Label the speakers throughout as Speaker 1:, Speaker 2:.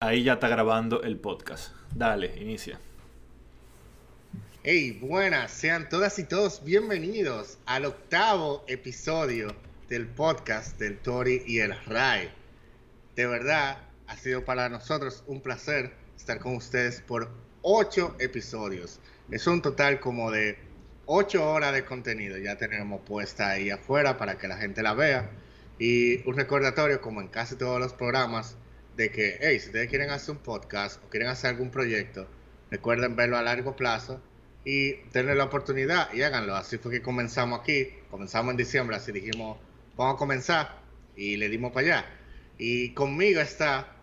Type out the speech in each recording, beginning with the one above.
Speaker 1: Ahí ya está grabando el podcast. Dale, inicia.
Speaker 2: Hey, buenas, sean todas y todos bienvenidos al octavo episodio del podcast del Tori y el Rai. De verdad, ha sido para nosotros un placer estar con ustedes por ocho episodios. Es un total como de ocho horas de contenido. Ya tenemos puesta ahí afuera para que la gente la vea. Y un recordatorio, como en casi todos los programas, de que, hey, si ustedes quieren hacer un podcast o quieren hacer algún proyecto, recuerden verlo a largo plazo y tener la oportunidad y háganlo. Así fue que comenzamos aquí, comenzamos en diciembre, así dijimos, vamos a comenzar y le dimos para allá. Y conmigo está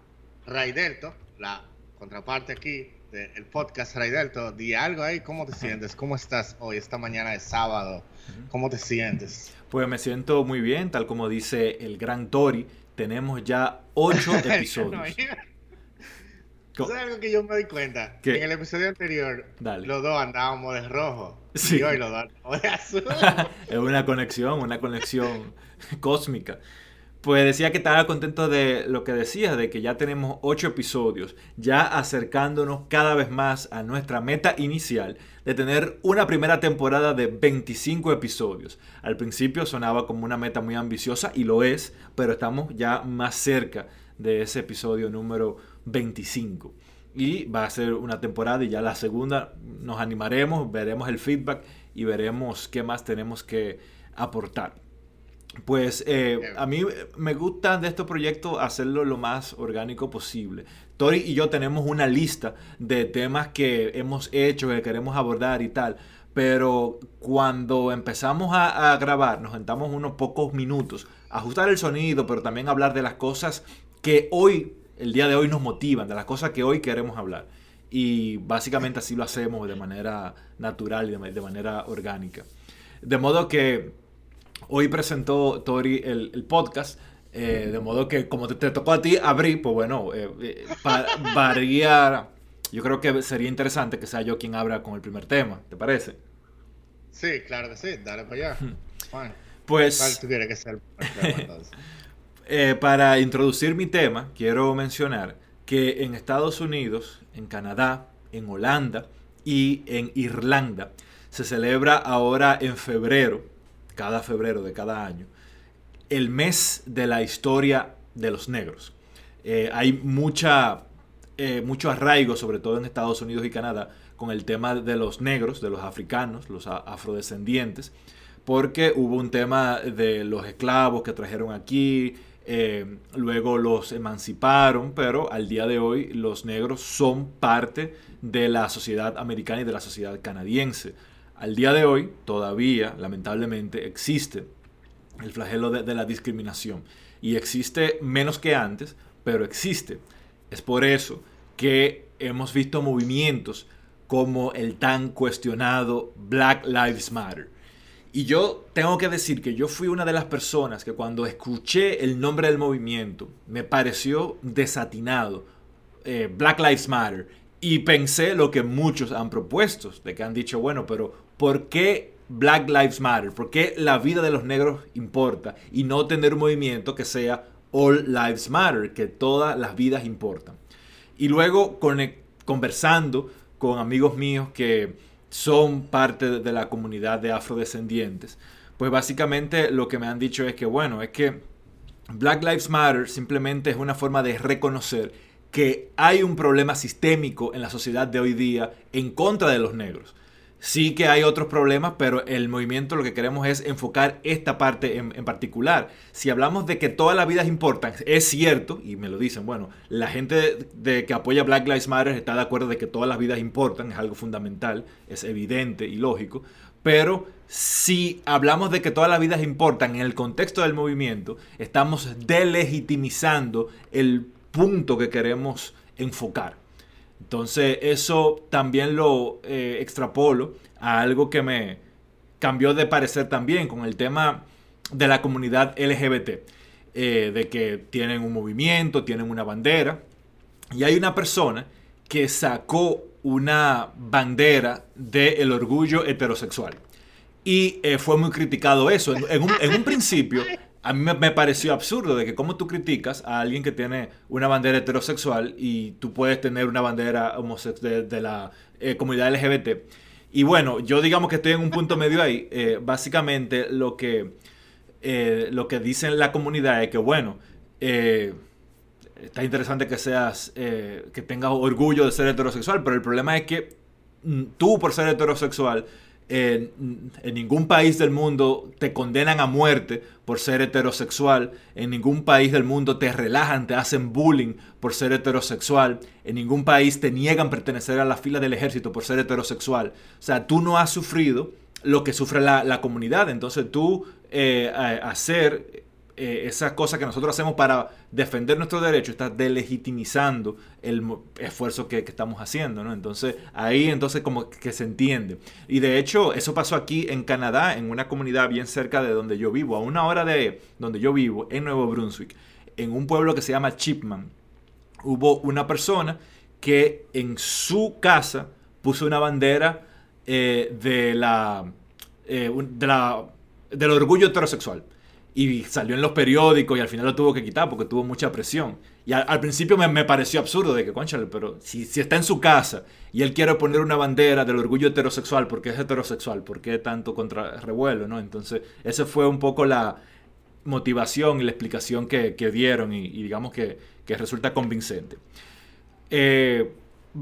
Speaker 2: Raidelto, la contraparte aquí del podcast Raidelto. Di algo ahí, ¿cómo te sientes? ¿Cómo estás hoy, esta mañana de sábado? ¿Cómo te sientes?
Speaker 1: Pues me siento muy bien, tal como dice el gran Tori tenemos ya ocho episodios.
Speaker 2: ¿Sabes algo que yo me di cuenta? En el episodio anterior, los dos andábamos de rojo. Sí. Y hoy los dos andamos de azul.
Speaker 1: es una conexión, una conexión cósmica. Pues decía que estaba contento de lo que decías, de que ya tenemos ocho episodios, ya acercándonos cada vez más a nuestra meta inicial de tener una primera temporada de 25 episodios. Al principio sonaba como una meta muy ambiciosa y lo es, pero estamos ya más cerca de ese episodio número 25. Y va a ser una temporada y ya la segunda nos animaremos, veremos el feedback y veremos qué más tenemos que aportar. Pues eh, a mí me gusta de este proyecto hacerlo lo más orgánico posible. Tori y yo tenemos una lista de temas que hemos hecho, que queremos abordar y tal. Pero cuando empezamos a, grabar, nos sentamos unos pocos minutos, ajustar el sonido, pero también hablar de las cosas que hoy, el día de hoy, nos motivan, de las cosas que hoy queremos hablar. Y básicamente así lo hacemos de manera natural y de manera orgánica. De modo que Hoy presentó Tori el, podcast, eh, de modo que como te, tocó a ti abrir, pues bueno, eh, eh, para variar, yo creo que sería interesante que sea yo quien abra con el primer tema, ¿te parece?
Speaker 2: Sí, claro que sí, dale para allá.
Speaker 1: Pues... para introducir mi tema, quiero mencionar que en Estados Unidos, en Canadá, en Holanda y en Irlanda se celebra ahora en febrero cada febrero de cada año, el mes de la historia de los negros. Eh, hay mucha, eh, mucho arraigo, sobre todo en Estados Unidos y Canadá, con el tema de los negros, de los africanos, los afrodescendientes, porque hubo un tema de los esclavos que trajeron aquí, eh, luego los emanciparon, pero al día de hoy los negros son parte de la sociedad americana y de la sociedad canadiense. Al día de hoy, todavía, lamentablemente, existe el flagelo de, la discriminación. Y existe menos que antes, pero existe. Es por eso que hemos visto movimientos como el tan cuestionado Black Lives Matter. Y yo tengo que decir que yo fui una de las personas que cuando escuché el nombre del movimiento me pareció desatinado. Eh, Black Lives Matter. Y pensé lo que muchos han propuesto, de que han dicho, bueno, pero ¿por qué Black Lives Matter? ¿Por qué la vida de los negros importa? Y no tener un movimiento que sea All Lives Matter, que todas las vidas importan. Y luego conversando con amigos míos que son parte de la comunidad de afrodescendientes, pues básicamente lo que me han dicho es que, bueno, es que Black Lives Matter simplemente es una forma de reconocer que hay un problema sistémico en la sociedad de hoy día en contra de los negros. Sí que hay otros problemas, pero el movimiento lo que queremos es enfocar esta parte en, particular. Si hablamos de que todas las vidas importan, es cierto, y me lo dicen, bueno, la gente de, que apoya Black Lives Matter está de acuerdo de que todas las vidas importan, es algo fundamental, es evidente y lógico, pero si hablamos de que todas las vidas importan en el contexto del movimiento, estamos delegitimizando el punto que queremos enfocar. Entonces eso también lo eh, extrapolo a algo que me cambió de parecer también con el tema de la comunidad LGBT, eh, de que tienen un movimiento, tienen una bandera, y hay una persona que sacó una bandera del orgullo heterosexual. Y eh, fue muy criticado eso. En, un, en un principio a mí me, pareció absurdo de que cómo tú criticas a alguien que tiene una bandera heterosexual y tú puedes tener una bandera homosexual de, la eh, comunidad LGBT. Y bueno, yo digamos que estoy en un punto medio ahí. Eh, básicamente lo que, eh, lo que dice la comunidad es que, bueno, está interesante que seas, que tengas orgullo de ser heterosexual, pero el problema es que mm, tú por ser heterosexual en, ningún país del mundo te condenan a muerte por ser heterosexual. En ningún país del mundo te relajan, te hacen bullying por ser heterosexual. En ningún país te niegan pertenecer a la fila del ejército por ser heterosexual. O sea, tú no has sufrido lo que sufre la, comunidad. Entonces tú eh, hacer eh, esa cosa que nosotros hacemos para defender nuestros derechos está delegitimizando el esfuerzo que, estamos haciendo, ¿no? Entonces, ahí entonces como que se entiende. Y de hecho, eso pasó aquí en Canadá, en una comunidad bien cerca de donde yo vivo, a una hora de donde yo vivo, en Nuevo Brunswick, en un pueblo que se llama Chipman. Hubo una persona que en su casa puso una bandera eh, de la, eh, de la del orgullo heterosexual y salió en los periódicos y al final lo tuvo que quitar porque tuvo mucha presión. Y al, principio me, pareció absurdo de que, conchale, pero si, si, está en su casa y él quiere poner una bandera del orgullo heterosexual porque es heterosexual, ¿por qué tanto contra revuelo? ¿no? Entonces, esa fue un poco la motivación y la explicación que, que dieron y, digamos que, que, resulta convincente. Eh,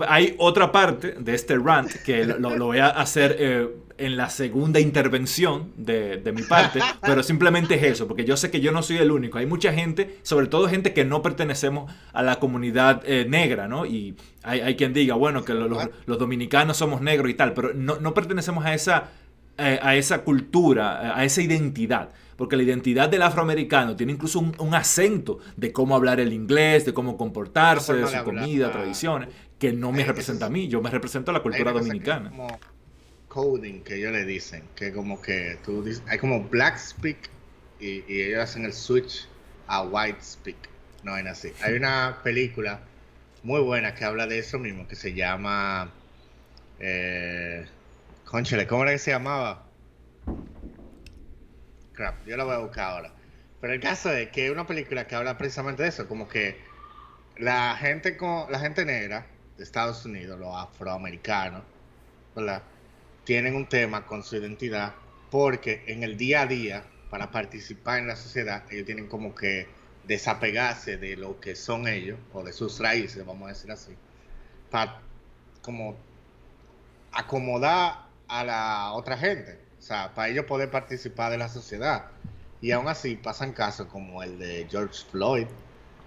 Speaker 1: hay otra parte de este rant que lo, lo voy a hacer eh, en la segunda intervención de, de, mi parte, pero simplemente es eso, porque yo sé que yo no soy el único. Hay mucha gente, sobre todo gente que no pertenecemos a la comunidad eh, negra, ¿no? Y hay, hay, quien diga, bueno, que los, los, dominicanos somos negros y tal, pero no, no pertenecemos a esa, eh, a esa cultura, a esa identidad. Porque la identidad del afroamericano tiene incluso un, un acento de cómo hablar el inglés, de cómo comportarse, de su comida, tradiciones, que no me representa a mí, yo me represento a la cultura dominicana
Speaker 2: coding que ellos le dicen, que como que tú hay como black speak y, ellos hacen el switch a white speak. No es así. Hay una película muy buena que habla de eso mismo, que se llama... Eh, conchale, ¿cómo era que se llamaba? Crap, yo la voy a buscar ahora. Pero el caso es que es una película que habla precisamente de eso, como que la gente con la gente negra de Estados Unidos, los afroamericanos, ¿verdad? Tienen un tema con su identidad porque en el día a día, para participar en la sociedad, ellos tienen como que desapegarse de lo que son ellos o de sus raíces, vamos a decir así, para como acomodar a la otra gente, o sea, para ellos poder participar de la sociedad. Y aún así pasan casos como el de George Floyd,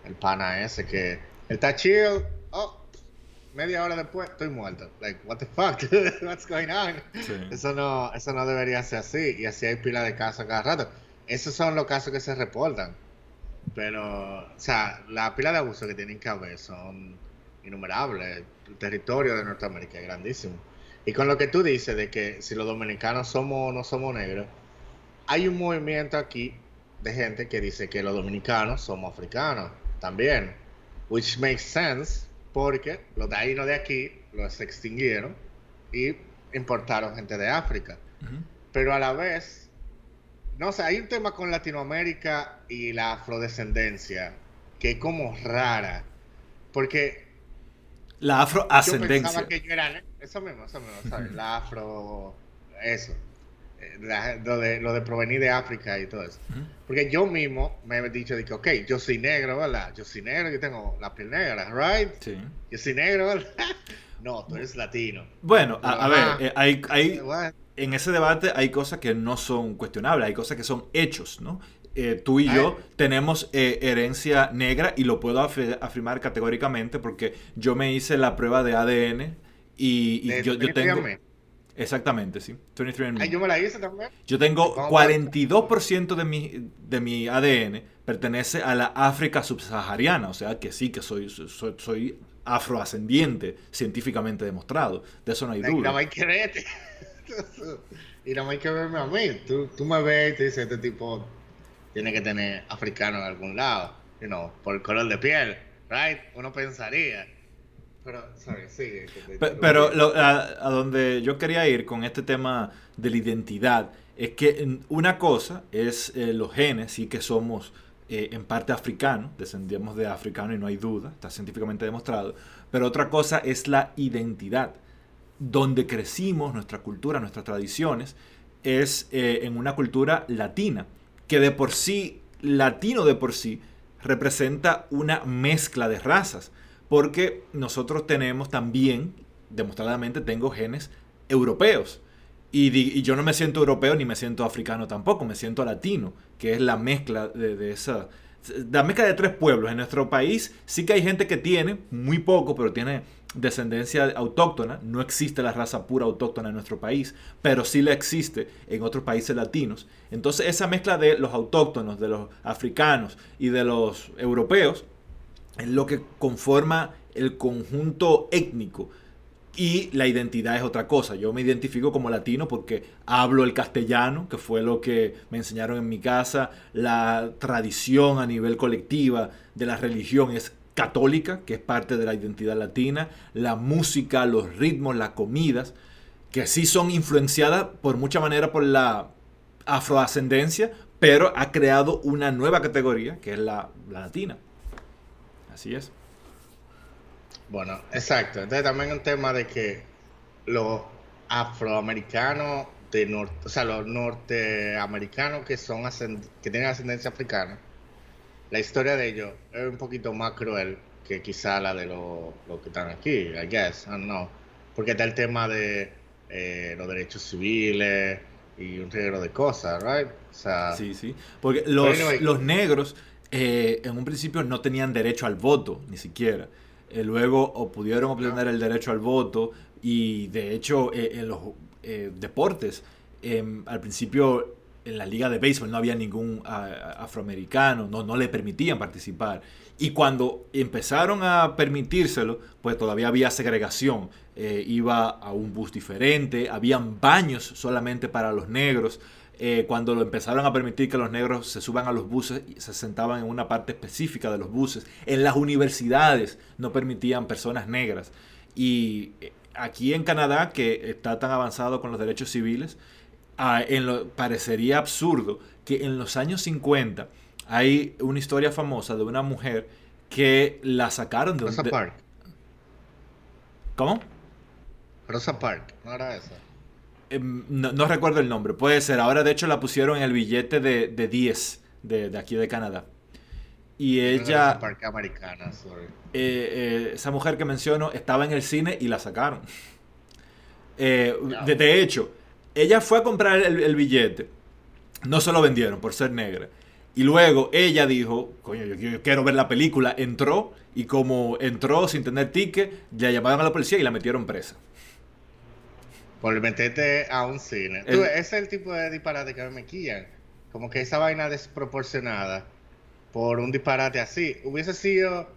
Speaker 2: el pana ese que está chill, media hora después estoy muerto. Like, what the fuck? What's going on? Eso no, eso no debería ser así. Y así hay pila de casos cada rato. Esos son los casos que se reportan. Pero, o sea, la pila de abusos que tienen que haber son innumerables. El territorio de Norteamérica es grandísimo. Y con lo que tú dices de que si los dominicanos somos o no somos negros, hay un movimiento aquí de gente que dice que los dominicanos somos africanos también. Which makes sense porque los taínos de aquí los extinguieron y importaron gente de África. Pero a la vez, no sé, hay un tema con Latinoamérica y la afrodescendencia que es como rara, porque...
Speaker 1: La afroascendencia.
Speaker 2: Yo que yo era... Eso mismo, eso mismo, ¿sabes? La afro... Eso lo, de, lo de provenir de África y todo eso. Porque yo mismo me he dicho, de que, ok, yo soy negro, ¿verdad? Yo soy negro, yo tengo la piel negra, ¿right? Sí. Yo soy negro, ¿verdad? no, tú eres latino.
Speaker 1: Bueno, a, ver, eh, hay, hay, en ese debate hay cosas que no son cuestionables, hay cosas que son hechos, ¿no? Eh, tú y yo tenemos eh, herencia negra y lo puedo afirmar categóricamente porque yo me hice la prueba de ADN y, yo, yo tengo... Exactamente, sí.
Speaker 2: 23andMe. yo me la hice también.
Speaker 1: Yo tengo 42% de mi, de mi ADN pertenece a la África subsahariana, o sea que sí, que soy, soy, soy afroascendiente, científicamente demostrado. De eso no hay duda.
Speaker 2: Y no hay que verte. y no hay que verme a mí. Tú, tú me ves y te dices, este tipo tiene que tener africano en algún lado, you know, por el color de piel, right? Uno pensaría. Pero. Sí,
Speaker 1: pero, a, donde yo quería ir con este tema de la identidad es que una cosa es eh, los genes, sí que somos eh, en parte africanos, descendemos de africano y no hay duda, está científicamente demostrado, pero otra cosa es la identidad, donde crecimos, nuestra cultura, nuestras tradiciones, es eh, en una cultura latina, que de por sí, latino de por sí, representa una mezcla de razas, porque nosotros tenemos también, demostradamente, tengo genes europeos. Y, yo no me siento europeo ni me siento africano tampoco, me siento latino, que es la mezcla de, esa... La mezcla de tres pueblos. En nuestro país sí que hay gente que tiene, muy poco, pero tiene descendencia autóctona. No existe la raza pura autóctona en nuestro país, pero sí la existe en otros países latinos. Entonces esa mezcla de los autóctonos, de los africanos y de los europeos es lo que conforma el conjunto étnico. Y la identidad es otra cosa. Yo me identifico como latino porque hablo el castellano, que fue lo que me enseñaron en mi casa. La tradición a nivel colectiva de la religión es católica, que es parte de la identidad latina. La música, los ritmos, las comidas, que sí son influenciadas por mucha manera por la afroascendencia, pero ha creado una nueva categoría, que es la, latina. Así es.
Speaker 2: Bueno, exacto. Entonces también un tema de que los afroamericanos de norte, o sea, los norteamericanos que son que tienen ascendencia africana, la historia de ellos es un poquito más cruel que quizá la de los que están aquí, I guess, I don't know. Porque está el tema de eh, los derechos civiles, y un reguero de cosas, right?
Speaker 1: sí, sí. Porque los, los negros eh, en un principio no tenían derecho al voto, ni siquiera. Eh, luego pudieron obtener el derecho al voto y de hecho eh, en los deportes, em, al principio en la liga de béisbol no había ningún afroamericano, no, no le permitían participar. Y cuando empezaron a permitírselo, pues todavía había segregación. Iba a un bus diferente, habían baños solamente para los negros. Eh, cuando lo empezaron a permitir que los negros se suban a los buses, se sentaban en una parte específica de los buses. En las universidades no permitían personas negras. Y eh, aquí en Canadá, que está tan avanzado con los derechos civiles, ah, en lo, parecería absurdo que en los años 50 hay una historia famosa de una mujer que la sacaron de
Speaker 2: Rosa Park.
Speaker 1: ¿Cómo?
Speaker 2: Rosa Park, no era esa.
Speaker 1: Em, no, recuerdo el nombre, puede ser. Ahora de hecho la pusieron en el billete de, de 10 de, aquí de Canadá. Y ella...
Speaker 2: Americana, sorry.
Speaker 1: Eh, eh, esa mujer que menciono estaba en el cine y la sacaron. Eh, de, hecho, ella fue a comprar el, el billete. No se lo vendieron por ser negra. Y luego ella dijo, coño, yo quiero ver la película. Entró y como entró sin tener ticket, ya llamaron a la policía y la metieron presa.
Speaker 2: Por meterte a un cine. ese es el tipo de disparate que me quillan. Como que esa vaina desproporcionada por un disparate así. Hubiese sido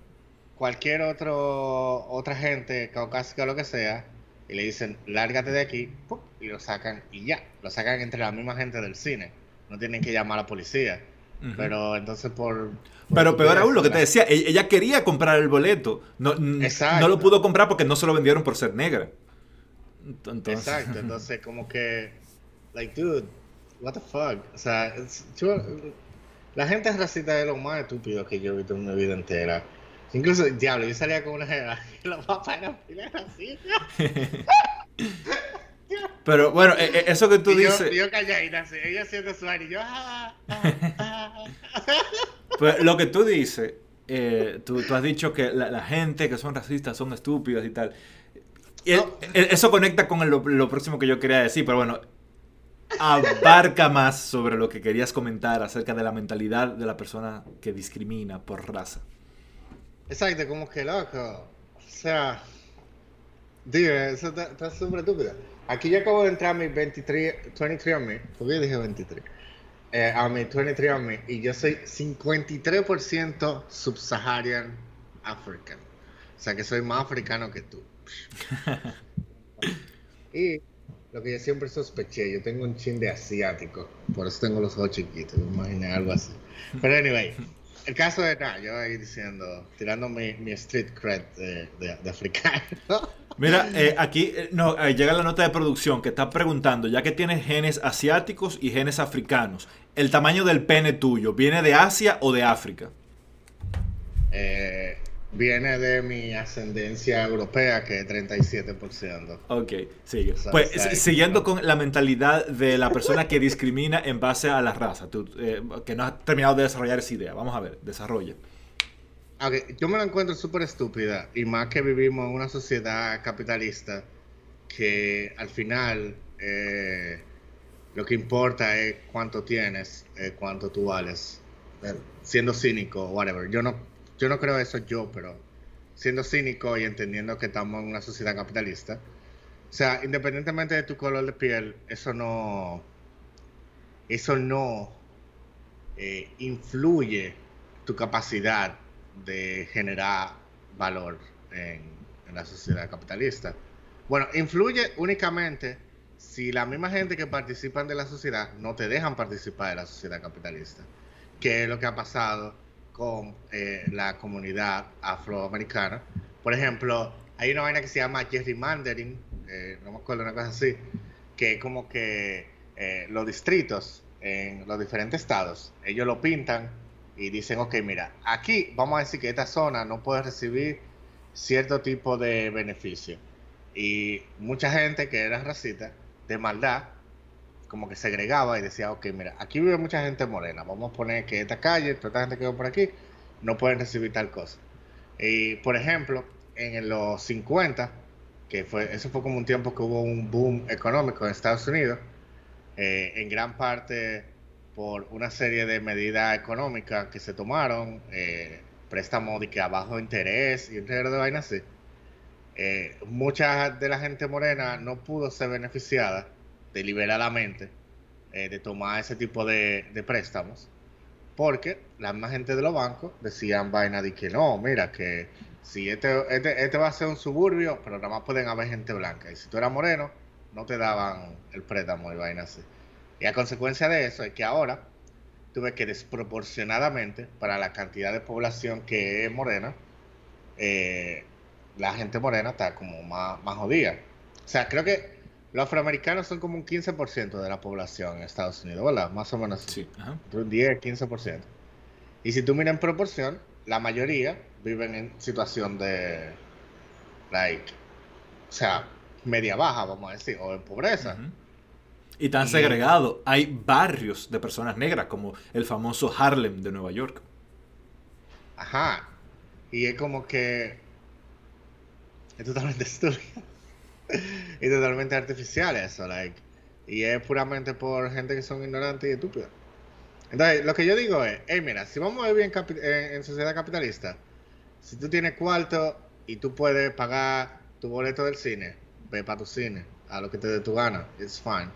Speaker 2: cualquier otro otra gente caucásica o lo que sea y le dicen, lárgate de aquí, y lo sacan y ya. Lo sacan entre la misma gente del cine. No tienen que llamar a la policía. Pero entonces por...
Speaker 1: Pero peor aún, lo que te decía, e-, ella quería comprar el boleto. No, no lo pudo comprar porque no se lo vendieron por ser negra.
Speaker 2: Exacto, entonces como que, like, dude, what the fuck. O sea, la gente es racista de lo más estúpido que yo he visto en mi vida entera. Incluso, diablo, yo salía con una jeva y los papás eran racista.
Speaker 1: Pero bueno, e, e, eso que tú dices.
Speaker 2: Yo, calladita, ella siente su y yo. Ah, ah,
Speaker 1: ah, pues lo que tú dices, eh, tú, has dicho que la, gente que son racistas son estúpidos y tal. E, Eso conecta con lo, próximo que yo quería decir, pero bueno, abarca más sobre lo que querías comentar acerca de la mentalidad de la persona que discrimina por raza.
Speaker 2: Exacto, como que loco. O sea, dime, eso está súper estúpido. Aquí yo acabo de entrar a mi 23, 23 a mí, porque yo dije 23, eh, a mi 23 a mí, y yo soy 53% subsaharian African. O sea que soy más africano que tú. Y lo que yo siempre sospeché, yo tengo un chin de asiático, por eso tengo los ojos chiquitos, me imaginé algo así. Pero anyway, el caso de, nada, yo ahí diciendo, tirando mi, mi street cred de, de, africano.
Speaker 1: Mira, eh, aquí eh, no, llega la nota de producción que está preguntando, ya que tienes genes asiáticos y genes africanos, ¿el tamaño del pene tuyo viene de Asia o de África?
Speaker 2: Eh, viene de mi ascendencia europea, que es 37%.
Speaker 1: Ok, sigue. pues siguiendo con la mentalidad de la persona que discrimina en base a la raza, eh, que no has terminado de desarrollar esa idea. Vamos a ver, desarrolla.
Speaker 2: Okay, yo me la encuentro súper estúpida, y más que vivimos en una sociedad capitalista que al final eh, lo que importa es cuánto tienes, eh, cuánto tú vales. Siendo cínico, whatever. Yo no yo no creo eso yo, pero siendo cínico y entendiendo que estamos en una sociedad capitalista, o sea, independientemente de tu color de piel, eso no, eso no eh, influye tu capacidad de generar valor en, en la sociedad capitalista. Bueno, influye únicamente si la misma gente que participan de la sociedad no te dejan participar de la sociedad capitalista, que es lo que ha pasado con eh, la comunidad afroamericana. Por ejemplo, hay una vaina que se llama gerrymandering, eh, no me acuerdo, una cosa así, que es como que eh, los distritos en los diferentes estados, ellos lo pintan y dicen, ok, mira, aquí vamos a decir que esta zona no puede recibir cierto tipo de beneficio. Y mucha gente que era racista, de maldad, como que segregaba y decía, ok, mira, aquí vive mucha gente morena, vamos a poner que esta calle, toda esta gente que vive por aquí, no pueden recibir tal cosa. Y, por ejemplo, en los 50, que fue, eso fue como un tiempo que hubo un boom económico en Estados Unidos, eh, en gran parte por una serie de medidas económicas que se tomaron, eh, préstamos de que a bajo interés y un de vainas así. Eh, mucha de la gente morena no pudo ser beneficiada deliberadamente eh, de tomar ese tipo de, préstamos, porque la misma gente de los bancos decían vaina de que no, mira, que si este, este, este, va a ser un suburbio, pero nada más pueden haber gente blanca, y si tú eras moreno, no te daban el préstamo y vaina así. Y a consecuencia de eso es que ahora tuve que desproporcionadamente, para la cantidad de población que es morena, eh, la gente morena está como más, más jodida. O sea, creo que los afroamericanos son como un 15% de la población en Estados Unidos, ¿verdad? Más o menos. Sí. Un 10, 15%. Y si tú miras en proporción, la mayoría viven en situación de, like, o sea, media baja, vamos a decir, o en pobreza.
Speaker 1: Y tan segregado. Hay barrios de personas negras, como el famoso Harlem de Nueva York.
Speaker 2: Ajá. Y es como que es totalmente estúpido. y totalmente artificial eso, like. Y es puramente por gente que son ignorantes y estúpidos. Entonces, lo que yo digo es, hey, mira, si vamos a vivir en, sociedad capitalista, si tú tienes cuarto y tú puedes pagar tu boleto del cine, ve para tu cine, a lo que te dé tu gana, it's fine.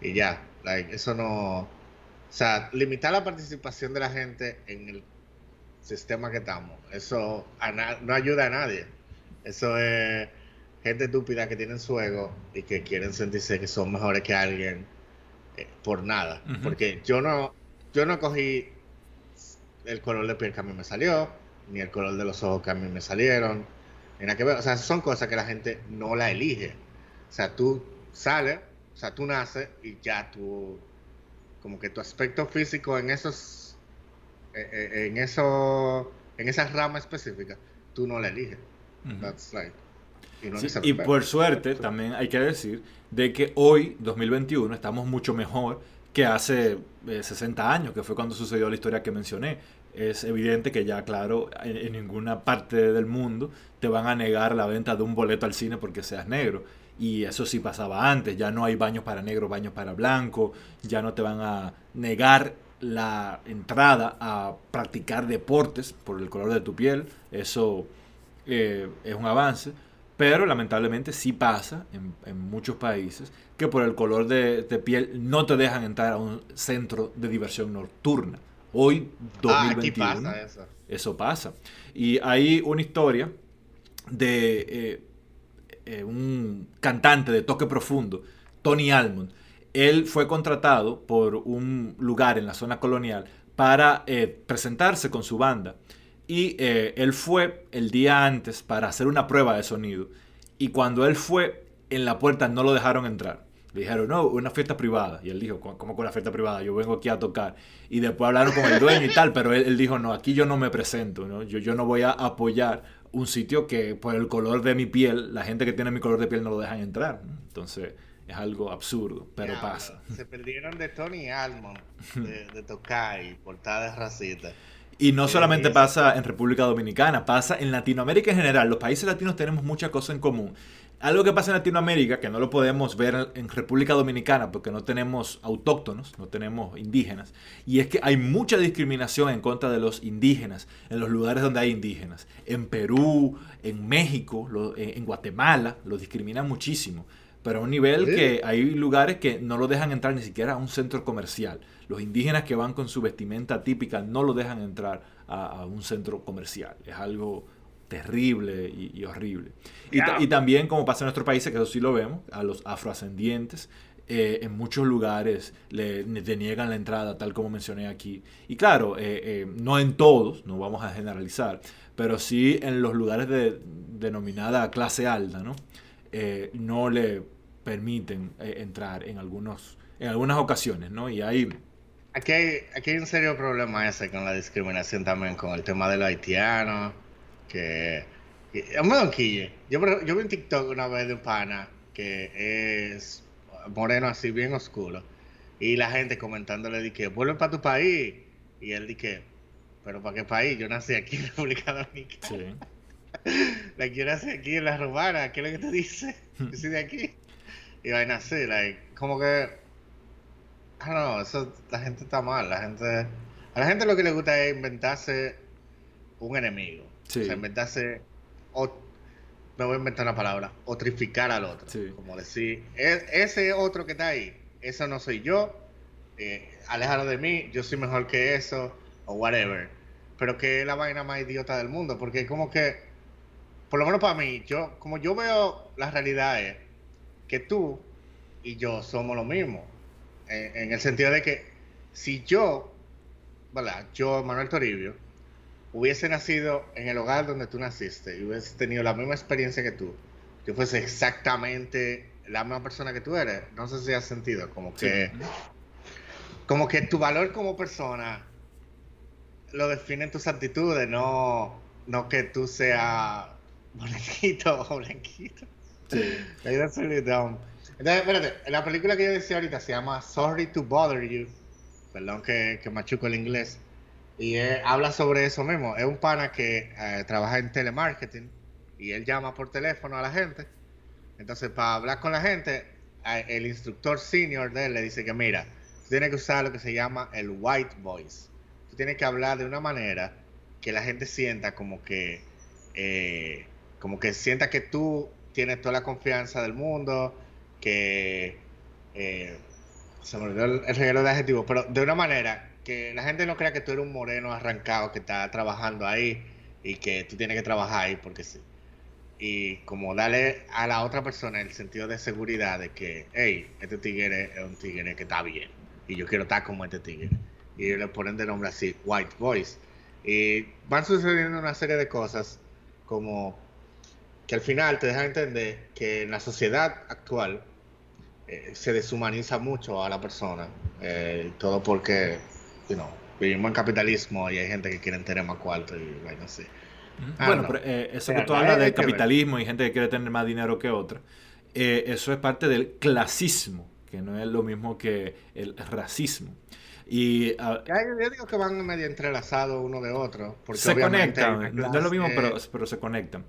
Speaker 2: Y ya, like, eso no... O sea, limitar la participación de la gente en el sistema que estamos, eso no ayuda a nadie. Eso es gente estúpida que tienen su ego y que quieren sentirse que son mejores que alguien eh, por nada. Porque yo no, yo no cogí el color de piel que a mí me salió, ni el color de los ojos que a mí me salieron, que ver. O sea, son cosas que la gente no la elige. O sea, tú sales, o sea, tú naces y ya tú, como que tu aspecto físico en esos, eh, eh, en eso, en esa rama específica, tú no la eliges. That's like
Speaker 1: y, por suerte, también hay que decir de que hoy, 2021, estamos mucho mejor que hace 60 eh, años, que fue cuando sucedió la historia que mencioné. Es evidente que ya, claro, en, ninguna parte del mundo te van a negar la venta de un boleto al cine porque seas negro. Y eso sí pasaba antes, ya no hay baños para negro, baños para blanco, ya no te van a negar la entrada a practicar deportes por el color de tu piel. Eso eh, es un avance. Pero lamentablemente sí pasa en, muchos países que por el color de, piel no te dejan entrar a un centro de diversión nocturna. Hoy, 2021, ah, pasa eso. eso. pasa. Y hay una historia de eh, eh, un cantante de toque profundo, Tony Almond. Él fue contratado por un lugar en la zona colonial para eh, presentarse con su banda. Y eh, él fue el día antes para hacer una prueba de sonido. Y cuando él fue, en la puerta no lo dejaron entrar. Le dijeron, no, una fiesta privada. Y él dijo, ¿cómo con una fiesta privada? Yo vengo aquí a tocar. Y después hablaron con el dueño y tal, pero él, dijo, no, aquí yo no me presento, ¿no? Yo, yo no voy a apoyar un sitio que por el color de mi piel, la gente que tiene mi color de piel no lo dejan entrar. Entonces es algo absurdo, pero pasa.
Speaker 2: Se perdieron de Tony Almond de, de tocar y portadas racistas.
Speaker 1: Y no solamente pasa en República Dominicana, pasa en Latinoamérica en general. Los países latinos tenemos muchas cosas en común. Algo que pasa en Latinoamérica, que no lo podemos ver en República Dominicana porque no tenemos autóctonos, no tenemos indígenas, y es que hay mucha discriminación en contra de los indígenas en los lugares donde hay indígenas. En Perú, en México, en Guatemala, los discriminan muchísimo. Pero a un nivel que hay lugares que no lo dejan entrar ni siquiera a un centro comercial. Los indígenas que van con su vestimenta típica no lo dejan entrar a un centro comercial. Es algo terrible y, horrible. Y, también, como pasa en nuestros países, que eso sí lo vemos, a los afroascendientes, eh, en muchos lugares le, deniegan la entrada, tal como mencioné aquí. Y claro, eh, eh, no en todos, no vamos a generalizar, pero sí en los lugares de denominada clase alta, ¿no? No le permiten entrar en, algunos, en algunas ocasiones, ¿no? Y hay...
Speaker 2: Aquí hay, aquí hay un serio problema ese con la discriminación también, con el tema de los haitianos que es Yo, yo vi un TikTok una vez de un pana que es moreno así bien oscuro y la gente comentándole de que vuelve para tu país y él dice pero para qué país yo nací aquí en República Dominicana la quiero nací aquí en la romana ¿qué es lo que te dice? yo soy de aquí y va a nacer como que ah no eso la gente está mal la gente a la gente lo que le gusta es inventarse un enemigo Sí. O sea, inventarse, o, me voy a inventar una palabra, otrificar al otro. Como decir, e, ese otro que está ahí, eso no soy yo, eh, de mí, yo soy mejor que eso, o whatever. Pero que es la vaina más idiota del mundo, porque como que, por lo menos para mí, yo, como yo veo la realidad es que tú y yo somos lo mismo. En, el sentido de que si yo, ¿verdad? Yo, Manuel Toribio, hubiese nacido en el hogar donde tú naciste y hubiese tenido la misma experiencia que tú, que fuese exactamente la misma persona que tú eres, no sé si has sentido como que como que tu valor como persona lo definen tus actitudes, no, no que tú seas blanquito blanquito. Sí. Entonces, espérate, la película que yo decía ahorita se llama Sorry to Bother You. Perdón que, que machuco el inglés. Y habla sobre eso mismo. Es un pana que eh, trabaja en telemarketing y él llama por teléfono a la gente. Entonces, para hablar con la gente, el instructor senior de él le dice que, mira, tú tienes que usar lo que se llama el white voice. Tú tienes que hablar de una manera que la gente sienta como que, eh, como que sienta que tú tienes toda la confianza del mundo, que eh, se me olvidó el, el regalo de adjetivo, pero de una manera que la gente no crea que tú eres un moreno arrancado que está trabajando ahí y que tú tienes que trabajar ahí porque sí. Y como darle a la otra persona el sentido de seguridad de que, hey, este tigre es un tigre que está bien y yo quiero estar como este tigre. Y le ponen de nombre así, White Voice. Y van sucediendo una serie de cosas como que al final te dejan entender que en la sociedad actual eh, se deshumaniza mucho a la persona. Eh, todo porque vivimos en capitalismo y hay gente que quiere tener más cuarto y bueno, así.
Speaker 1: Ah, bueno, pero, eh, eso que tú hablas de capitalismo y gente que quiere tener más dinero que otra, eso es parte del clasismo, que no es lo mismo que el racismo. Y,
Speaker 2: uh, yo digo que van medio entrelazados uno de otro.
Speaker 1: Porque se conectan, no es lo mismo, pero, pero se conectan.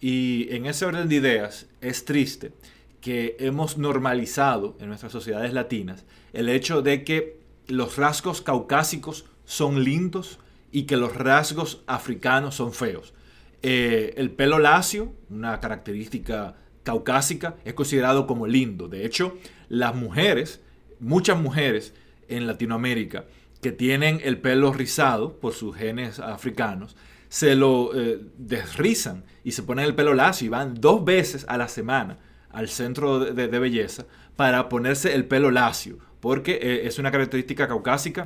Speaker 1: Y en ese orden de ideas es triste que hemos normalizado en nuestras sociedades latinas el hecho de que los rasgos caucásicos son lindos y que los rasgos africanos son feos. Eh, el pelo lacio, una característica caucásica, es considerado como lindo. De hecho, las mujeres, muchas mujeres en Latinoamérica que tienen el pelo rizado por sus genes africanos, se lo eh, desrizan y se ponen el pelo lacio y van dos veces a la semana al centro de belleza para ponerse el pelo lacio porque eh, es una característica caucásica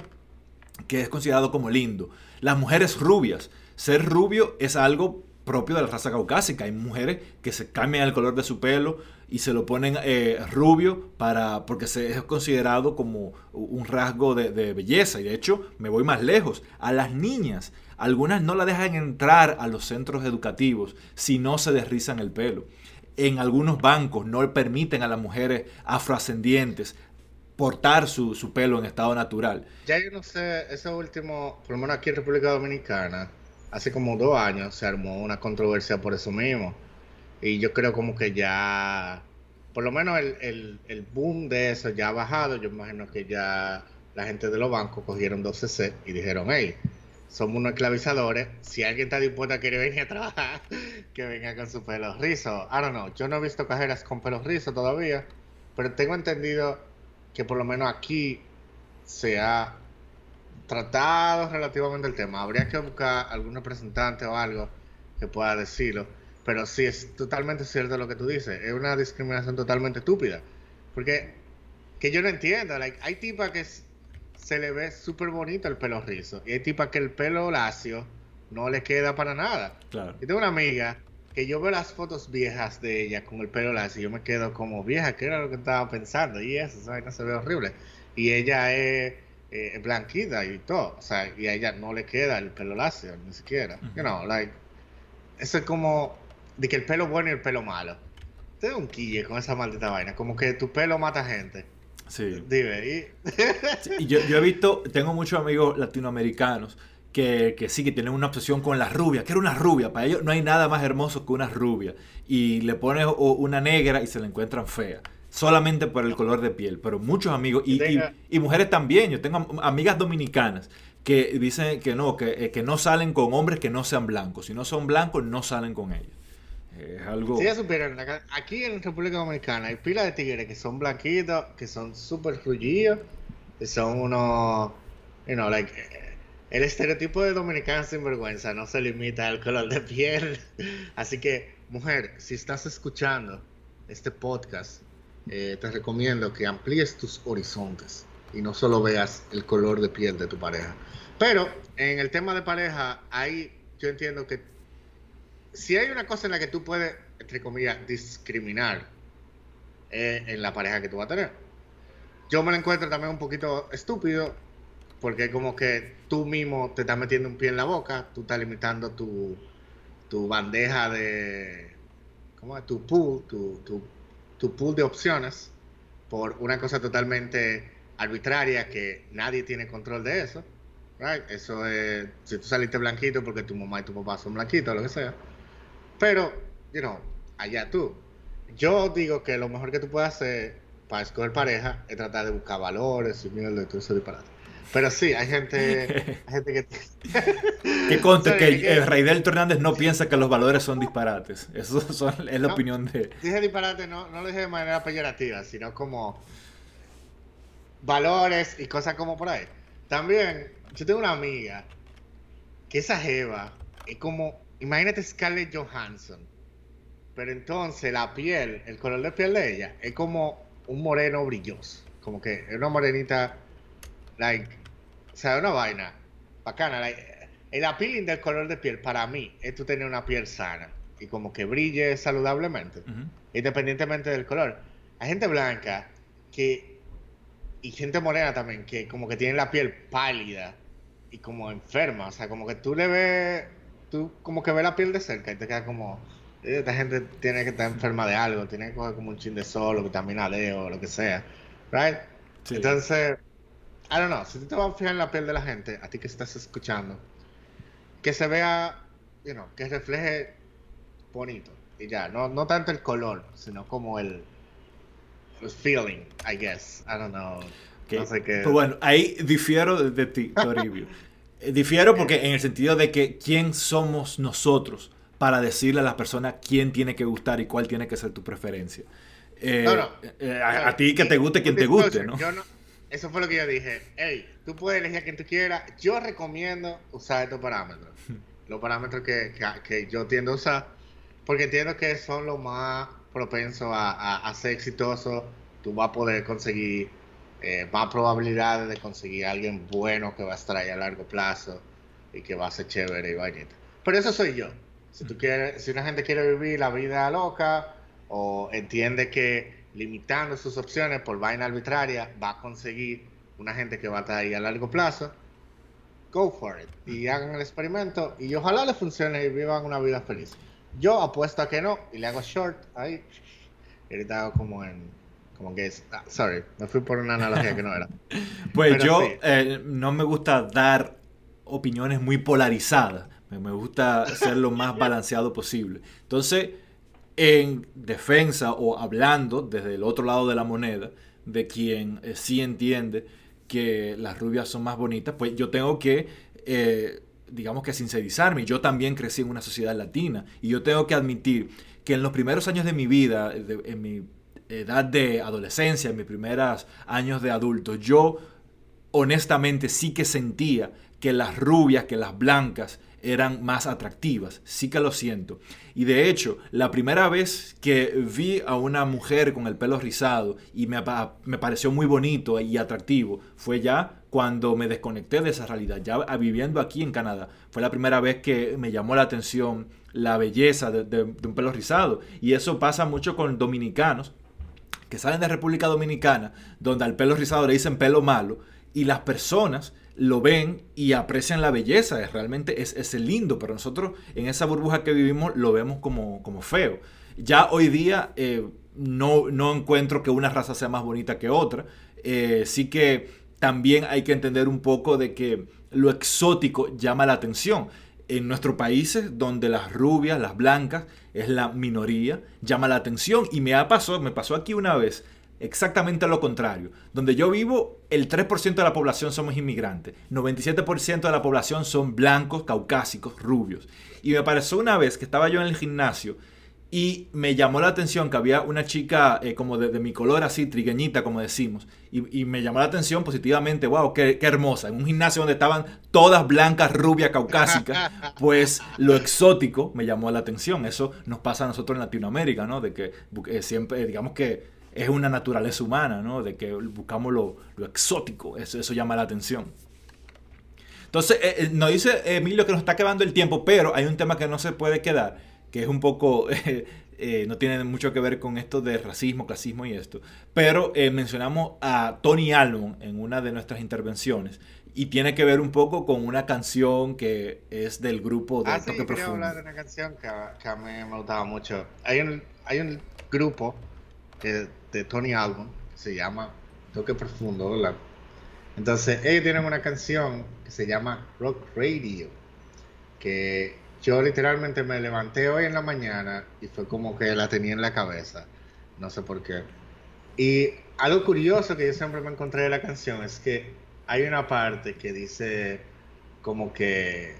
Speaker 1: que es considerado como lindo. Las mujeres rubias. Ser rubio es algo propio de la raza caucásica. Hay mujeres que se cambian el color de su pelo y se lo ponen eh, rubio para, porque se es considerado como un rasgo de, de, belleza. Y de hecho, me voy más lejos. A las niñas, algunas no la dejan entrar a los centros educativos si no se desrizan el pelo. En algunos bancos no permiten a las mujeres afroascendientes portar su, su pelo en estado natural.
Speaker 2: Ya yo no sé, eso último, por lo menos aquí en República Dominicana, hace como dos años se armó una controversia por eso mismo. Y yo creo como que ya, por lo menos el, el, boom de eso ya ha bajado. Yo imagino que ya la gente de los bancos cogieron 12C y dijeron, hey, somos unos esclavizadores. Si alguien está dispuesto a querer venir a trabajar, que venga con su pelo rizo. I don't know. Yo no he visto cajeras con pelo rizo todavía, pero tengo entendido que por lo menos aquí se ha tratado relativamente el tema. Habría que buscar algún representante o algo que pueda decirlo. Pero sí, es totalmente cierto lo que tú dices. Es una discriminación totalmente estúpida. Porque, que yo no entiendo. hay tipas que se le ve súper bonito el pelo rizo. Y hay tipas que el pelo lacio no le queda para nada.
Speaker 1: Claro.
Speaker 2: Yo tengo una amiga que yo veo las fotos viejas de ella con el pelo lacio y yo me quedo como vieja, ¿qué era lo que estaba pensando? Y eso, ¿sabes? No se ve horrible. Y ella es eh, blanquita y todo, o sea, y a ella no le queda el pelo lacio, ni siquiera. You know, like, eso es como de que el pelo bueno y el pelo malo. Te un quille con esa maldita vaina, como que tu pelo mata gente.
Speaker 1: Sí.
Speaker 2: Dime,
Speaker 1: y... yo, yo he visto, tengo muchos amigos latinoamericanos que, que, sí, que tienen una obsesión con la rubia, que era una rubia. Para ellos no hay nada más hermoso que una rubia. Y le pones una negra y se la encuentran fea. Solamente por el color de piel. Pero muchos amigos, y, y, mujeres también. Yo tengo amigas dominicanas que dicen que no, que, eh, que, no salen con hombres que no sean blancos. Si no son blancos, no salen con ellos. Es algo...
Speaker 2: Sí, ya supieron, aquí en República Dominicana hay pila de tigres que son blanquitos, que son súper rullidos, que son unos, you know, like, el estereotipo de dominicano sin vergüenza no se limita al color de piel. Así que, mujer, si estás escuchando este podcast, eh, te recomiendo que amplíes tus horizontes y no solo veas el color de piel de tu pareja. Pero en el tema de pareja, ahí yo entiendo que si hay una cosa en la que tú puedes, entre comillas, discriminar en la pareja que tú vas a tener. Yo me lo encuentro también un poquito estúpido porque como que tú mismo te estás metiendo un pie en la boca, tú estás limitando tu, tu bandeja de, ¿cómo es? Tu pool, tu, tu, pool de opciones por una cosa totalmente arbitraria que nadie tiene control de eso. Right? Eso es, si tú saliste blanquito porque tu mamá y tu papá son blanquitos, lo que sea. Pero, you know, allá tú. Yo digo que lo mejor que tú puedes hacer para escoger pareja es tratar de buscar valores y mierda de todo eso disparate. Pero sí, hay gente, hay gente que...
Speaker 1: que conte que, el Rey del Hernández no piensa que los valores son disparates. Eso es la opinión de...
Speaker 2: Dije disparate, no, no lo dije de manera peyorativa, sino como valores y cosas como por ahí. También, yo tengo una amiga que esa jeva es como, imagínate Scarlett Johansson, pero entonces la piel, el color de piel de ella es como un moreno brilloso, como que es una morenita Like, o sea, una vaina bacana. el appealing del color de piel para mí es tú tener una piel sana y como que brille saludablemente, independientemente del color. Hay gente blanca que y gente morena también que como que tiene la piel pálida y como enferma, o sea, como que tú le ves, tú como que ves la piel de cerca y te queda como, eh, esta gente tiene que estar enferma de algo, tiene que coger como un chin de sol o vitamina D o lo que sea, right? Entonces, I don't know, si tú te vas a fijar en la piel de la gente, a ti que estás escuchando, que se vea, you know, que refleje bonito. Y ya, no, no tanto el color, sino como el, el feeling, I guess. I don't know. No sé qué.
Speaker 1: Pues bueno, ahí difiero de, ti, Toribio. Difiero porque en el sentido de que quién somos nosotros para decirle a las personas quién tiene que gustar y cuál tiene que ser tu preferencia. Eh, eh, a, ti que te guste quien te guste, ¿no?
Speaker 2: Yo no eso fue lo que yo dije. Hey, tú puedes elegir a quien tú quieras. Yo recomiendo usar estos parámetros. los parámetros que, que, yo tiendo a usar. Porque entiendo que son los más propensos a, a, ser exitosos. Tú vas a poder conseguir eh, más probabilidades de conseguir a alguien bueno que va a estar ahí a largo plazo y que va a ser chévere y vainita. Pero eso soy yo. Si tú quieres, si una gente quiere vivir la vida loca o entiende que limitando sus opciones por vaina arbitraria va a conseguir una gente que va a estar ahí a largo plazo, go for it. Y hagan el experimento y ojalá les funcione y vivan una vida feliz. Yo apuesto a que no y le hago short ahí. Y ahorita hago como en como que es. Ah, sorry, me fui por una analogía que no era.
Speaker 1: pues yo eh, no me gusta dar opiniones muy polarizadas. Me gusta ser lo más balanceado posible. Entonces, en defensa o hablando desde el otro lado de la moneda, de quien eh, sí entiende que las rubias son más bonitas, pues yo tengo que, eh, digamos que sincerizarme. Yo también crecí en una sociedad latina y yo tengo que admitir que en los primeros años de mi vida, en mi edad de adolescencia, en mis primeros años de adulto, yo honestamente sí que sentía que las rubias, que las blancas eran más atractivas, sí que lo siento. Y de hecho, la primera vez que vi a una mujer con el pelo rizado y me, me pareció muy bonito y atractivo, fue ya cuando me desconecté de esa realidad, ya viviendo aquí en Canadá. Fue la primera vez que me llamó la atención la belleza de un pelo rizado. Y eso pasa mucho con dominicanos que salen de República Dominicana, donde al pelo rizado le dicen pelo malo, y las personas lo ven y aprecian la belleza, es, realmente es, es lindo, pero nosotros en esa burbuja que vivimos lo vemos como, como feo. Ya hoy día eh, no, no, encuentro que una raza sea más bonita que otra, eh, sí que también hay que entender un poco de que lo exótico llama la atención. En nuestros países, donde las rubias, las blancas, es la minoría, llama la atención. Y me ha pasado, me pasó aquí una vez, exactamente lo contrario. Donde yo vivo, el 3% de la población somos inmigrantes. 97% de la población son blancos, caucásicos, rubios. Y me pareció una vez que estaba yo en el gimnasio y me llamó la atención que había una chica eh, como de, mi color así, trigueñita, como decimos. Y, me llamó la atención positivamente, wow, qué, qué, hermosa. En un gimnasio donde estaban todas blancas, rubias, caucásicas, pues lo exótico me llamó la atención. Eso nos pasa a nosotros en Latinoamérica, ¿no? De que eh, siempre, digamos que es una naturaleza humana, ¿no? De que buscamos lo, exótico, eso, eso llama la atención. Entonces, eh, nos dice Emilio que nos está quedando el tiempo, pero hay un tema que no se puede quedar que es un poco, eh, no tiene mucho que ver con esto de racismo, clasismo y esto. Pero eh, mencionamos a Tony Almond en una de nuestras intervenciones y tiene que ver un poco con una canción que es del grupo de
Speaker 2: ah, Toque sí, Profundo. hablar de una canción que, a mí me gustaba mucho. Hay un, hay un grupo de Tony Almond que se llama Toque Profundo, ¿verdad? Entonces, ellos tienen una canción que se llama Rock Radio, que yo literalmente me levanté hoy en la mañana y fue como que la tenía en la cabeza. No sé por qué. Y algo curioso que yo siempre me encontré de la canción es que hay una parte que dice como que,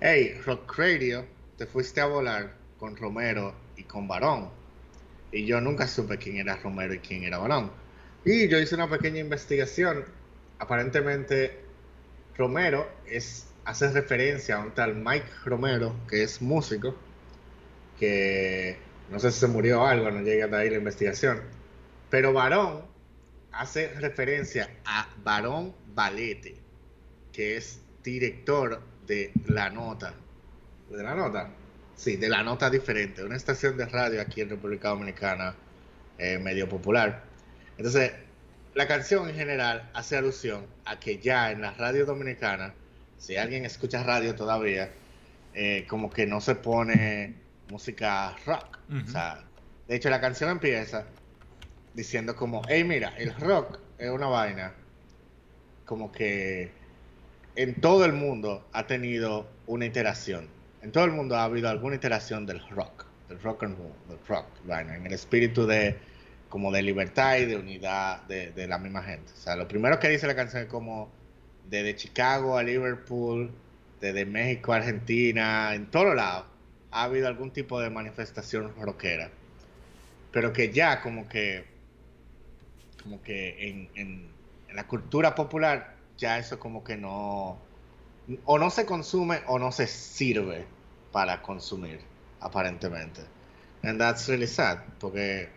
Speaker 2: hey, Rock Radio, te fuiste a volar con Romero y con Varón. Y yo nunca supe quién era Romero y quién era Varón. Y yo hice una pequeña investigación. Aparentemente, Romero es hace referencia a un tal Mike Romero, que es músico, que no sé si se murió o algo, no llega a ahí la investigación. Pero Varón hace referencia a Varón Valete, que es director de La Nota. ¿De La Nota? Sí, de La Nota Diferente, una estación de radio aquí en República Dominicana, eh, medio popular. Entonces, la canción en general hace alusión a que ya en la radio dominicana si alguien escucha radio todavía, eh, como que no se pone música rock. O sea, de hecho la canción empieza diciendo como, hey mira, el rock es una vaina como que en todo el mundo ha tenido una iteración. En todo el mundo ha habido alguna iteración del rock, del rock and roll, del rock, vaina, en el espíritu de como de libertad y de unidad de, de la misma gente. O sea, lo primero que dice la canción es como desde Chicago a Liverpool, desde México a Argentina, en todos lados, ha habido algún tipo de manifestación rockera. Pero que ya como que, como que en, en, la cultura popular, ya eso como que no, o no se consume o no se sirve para consumir, aparentemente. And that's really sad, porque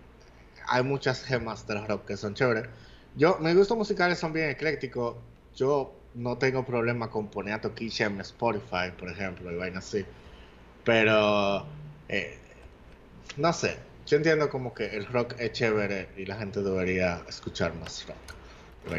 Speaker 2: hay muchas gemas del rock que son chéveres, Yo, mis gustos musicales son bien eclécticos. Yo no tengo problema con poner a Toquicha en Spotify, por ejemplo, y vaina así. Pero, eh, no sé, yo entiendo como que el rock es chévere y la gente debería escuchar más rock.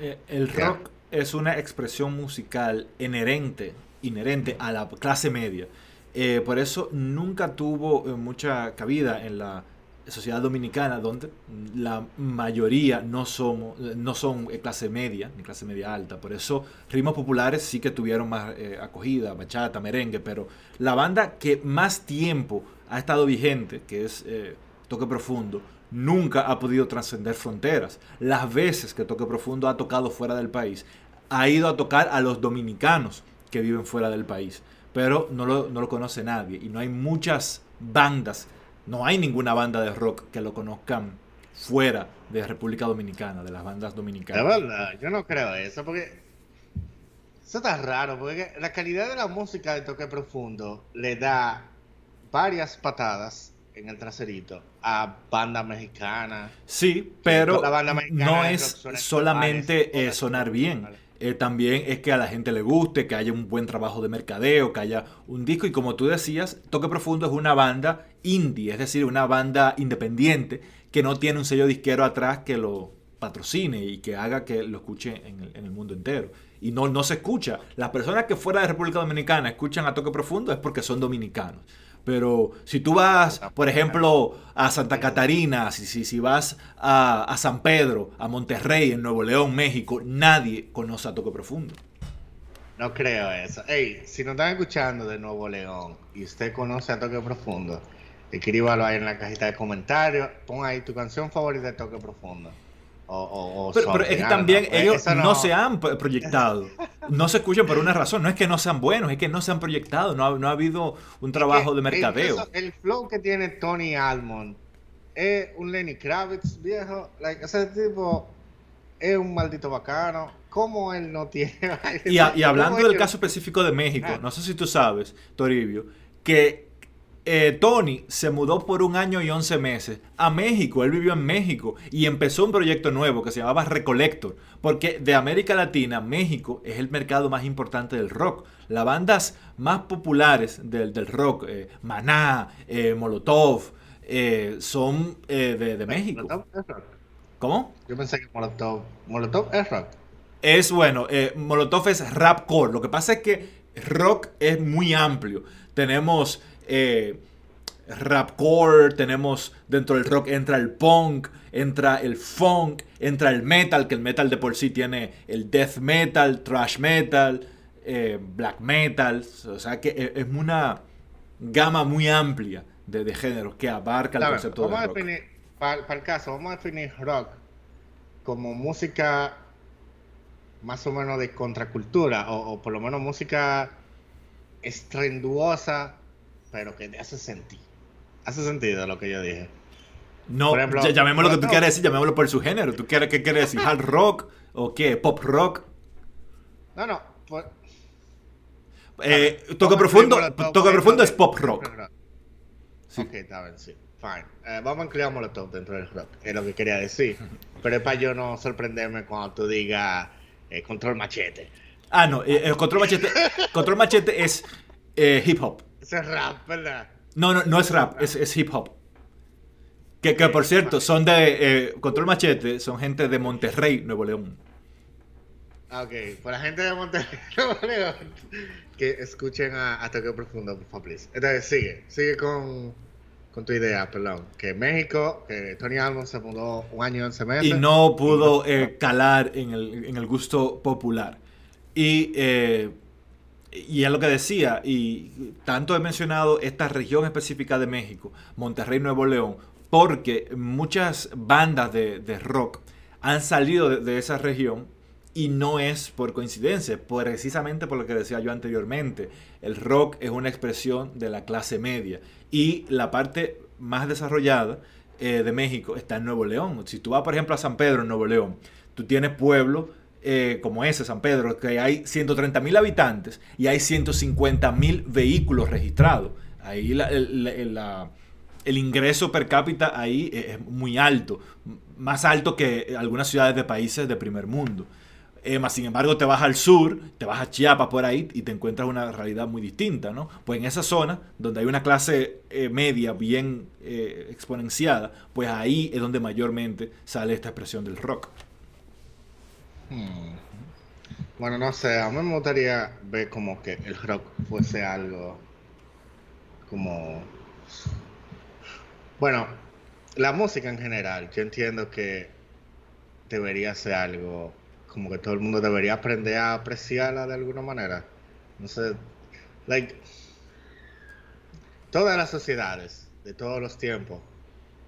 Speaker 1: Eh, el rock es una expresión musical inherente, inherente a la clase media. Eh, por eso nunca tuvo mucha cabida en la sociedad dominicana donde la mayoría no, somos, no son clase media ni clase media alta. Por eso ritmos populares sí que tuvieron más eh, acogida, bachata, merengue, pero la banda que más tiempo ha estado vigente, que es eh, Toque Profundo, nunca ha podido trascender fronteras. Las veces que Toque Profundo ha tocado fuera del país, ha ido a tocar a los dominicanos que viven fuera del país, pero no lo, no lo conoce nadie y no hay muchas bandas no hay ninguna banda de rock que lo conozcan fuera de República Dominicana, de las bandas dominicanas.
Speaker 2: La verdad, yo no creo eso, porque eso está raro, porque la calidad de la música de toque profundo le da varias patadas en el traserito a banda mexicana.
Speaker 1: Sí, pero no es solamente sonar bien. Eh, también es que a la gente le guste, que haya un buen trabajo de mercadeo, que haya un disco. Y como tú decías, Toque Profundo es una banda indie, es decir, una banda independiente que no tiene un sello disquero atrás que lo patrocine y que haga que lo escuche en el, mundo entero. Y no, no se escucha. Las personas que fuera de República Dominicana escuchan a Toque Profundo es porque son dominicanos. Pero si tú vas, por ejemplo, a Santa Catarina, si, si, si vas a, San Pedro, a Monterrey, en Nuevo León, México, nadie conoce a Toque Profundo.
Speaker 2: No creo eso. Hey, si nos están escuchando de Nuevo León y usted conoce a Toque Profundo, escríbalo ahí en la cajita de comentarios. Pon ahí tu canción favorita de Toque Profundo
Speaker 1: pero, es que también ellos no... se han proyectado. No se escuchan por una razón. No es que no sean buenos, es que no se han proyectado. No ha, no ha habido un trabajo de mercadeo.
Speaker 2: el flow que tiene Tony Almond es un Lenny Kravitz viejo. ese tipo es un maldito bacano. ¿Cómo él no tiene.?
Speaker 1: y, y hablando del caso específico de México, ah. no sé si tú sabes, Toribio, que eh, Tony se mudó por un año y once meses a México. Él vivió en México y empezó un proyecto nuevo que se llamaba Recollector. Porque de América Latina, México es el mercado más importante del rock. Las bandas más populares del, rock, eh, Maná, eh, Molotov, son de, México. ¿Cómo?
Speaker 2: Yo pensé que Molotov, Molotov es rock.
Speaker 1: Es bueno, Molotov es rapcore. Lo que pasa es que rock es muy amplio. Tenemos eh, rapcore, tenemos dentro del rock entra el punk, entra el funk, entra el metal, que el metal de por sí tiene el death metal, thrash metal, eh, black metal, o sea que e, es una gama muy amplia de, géneros que abarca el concepto de rock.
Speaker 2: para, el caso, vamos a definir rock como música más o menos de contracultura, o, o por lo menos música estrenduosa pero que te hace sentir. Hace sentido lo que yo dije.
Speaker 1: No, ejemplo, llamémoslo lo que tú quieras decir, llamémoslo por su género. ¿Tú quieres, qué quieres decir? ¿Hard rock o qué? ¿Pop rock?
Speaker 2: No, no. Pues...
Speaker 1: Eh, toque profundo, toque profundo es pop rock.
Speaker 2: Ok, está bien, sí. Fine. Eh, vamos a incluir Molotov dentro del rock. Es lo que quería decir. Pero es para yo no sorprenderme cuando tú digas eh, control machete.
Speaker 1: Ah, no. Eh, control machete. control machete es hip hop
Speaker 2: es rap, ¿verdad?
Speaker 1: No, no, no es rap, es, hip hop. Que, por cierto, son de eh, Control Machete, son gente de Monterrey, Nuevo León.
Speaker 2: Ah, ok, por la gente de Monterrey, Nuevo León, que escuchen a, a Toque Profundo, por favor, please. Entonces, sigue, sigue con, con tu idea, perdón. Que México, que Tony Almond se mudó un año y once meses.
Speaker 1: Y no pudo eh, calar en el, en el, gusto popular. Y eh, y es lo que decía, y tanto he mencionado esta región específica de México, Monterrey, Nuevo León, porque muchas bandas de, rock han salido de, esa región y no es por coincidencia, precisamente por lo que decía yo anteriormente. El rock es una expresión de la clase media y la parte más desarrollada eh, de México está en Nuevo León. Si tú vas, por ejemplo, a San Pedro, en Nuevo León, tú tienes pueblos eh, como ese, San Pedro, que hay 130 mil habitantes y hay 150 mil vehículos registrados. Ahí el ingreso per cápita ahí es muy alto, más alto que algunas ciudades de países de primer mundo. Eh, más sin embargo, te vas al sur, te vas a Chiapas por ahí y te encuentras una realidad muy distinta, ¿no? Pues en esa zona, donde hay una clase eh, media bien exponenciada, pues ahí es donde mayormente sale esta expresión del rock.
Speaker 2: Hmm. Bueno, no sé, a mí me gustaría ver como que el rock fuese algo como... Bueno, la música en general, yo entiendo que debería ser algo como que todo el mundo debería aprender a apreciarla de alguna manera. No sé, like, todas las sociedades de todos los tiempos,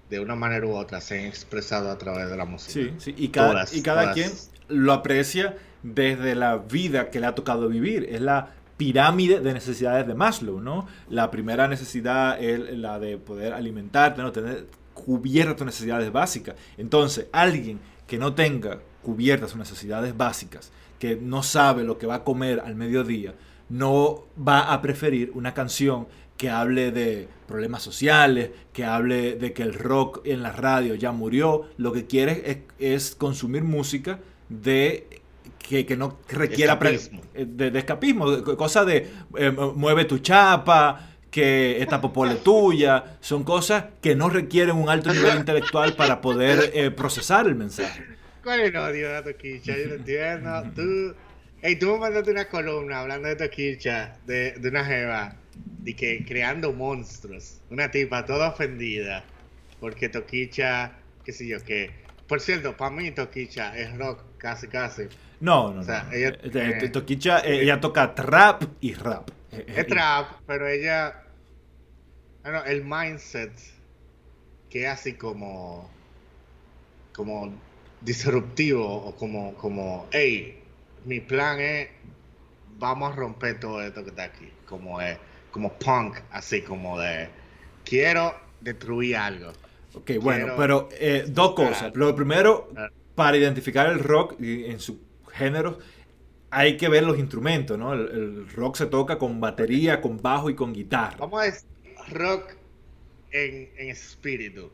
Speaker 2: de una manera u otra, se han expresado a través de la música.
Speaker 1: Sí, sí, y cada, y cada quien lo aprecia desde la vida que le ha tocado vivir. Es la pirámide de necesidades de Maslow, ¿no? La primera necesidad es la de poder alimentarte, ¿no? Tener cubiertas tus necesidades básicas. Entonces, alguien que no tenga cubiertas sus necesidades básicas, que no sabe lo que va a comer al mediodía, no va a preferir una canción que hable de problemas sociales, que hable de que el rock en la radio ya murió. Lo que quiere es, consumir música de que, no requiera escapismo. Eh, de, escapismo, cosas de eh, mueve tu chapa, que esta popole tuya, son cosas que no requieren un alto nivel intelectual para poder eh, procesar el mensaje.
Speaker 2: ¿Cuál es el odio de Toquicha? Yo no entiendo. Tú, hey, tú me mandaste una columna hablando de Toquicha, de, de una jeva, de que creando monstruos. Una tipa toda ofendida. Porque Toquicha, qué sé yo, qué. Por cierto, para mí Toquicha es rock, casi, casi.
Speaker 1: No, no, o sea, no. Ella, eh, Toquicha, eh, ella toca trap y rap.
Speaker 2: Es trap, pero ella. Bueno, el mindset que es así como. Como disruptivo o como, como, hey, mi plan es, vamos a romper todo esto que está aquí, como es, como punk, así como de, quiero destruir algo.
Speaker 1: Ok, bueno, pero eh, dos cosas. Lo primero, para identificar el rock en su género, hay que ver los instrumentos, ¿no? El, rock se toca con batería, con bajo y con guitarra.
Speaker 2: Vamos a decir rock en, en espíritu.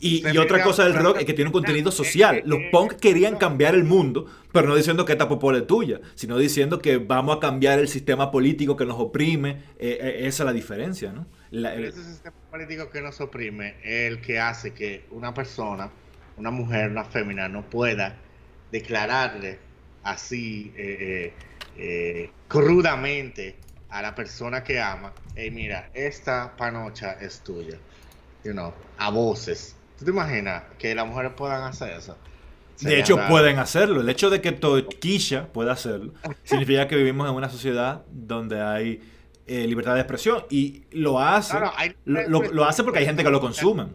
Speaker 1: Y, otra cosa del rock es que tiene un contenido social. Los punk querían cambiar el mundo, pero no diciendo que esta popole es tuya, sino diciendo que vamos a cambiar el sistema político que nos oprime. Eh, eh, esa es la diferencia, ¿no?
Speaker 2: Ese sistema político que nos oprime es el que hace que una persona, una mujer, una fémina, no pueda declararle así eh, crudamente a la persona que ama, hey, mira, esta panocha es tuya, you know, a voces ¿Tú te imaginas que las mujeres puedan hacer eso?
Speaker 1: de hecho, pueden hacerlo. El hecho de que Toquilla pueda hacerlo significa que vivimos en una sociedad donde hay eh, libertad de expresión y lo hace. lo, hace porque hay gente que lo consume.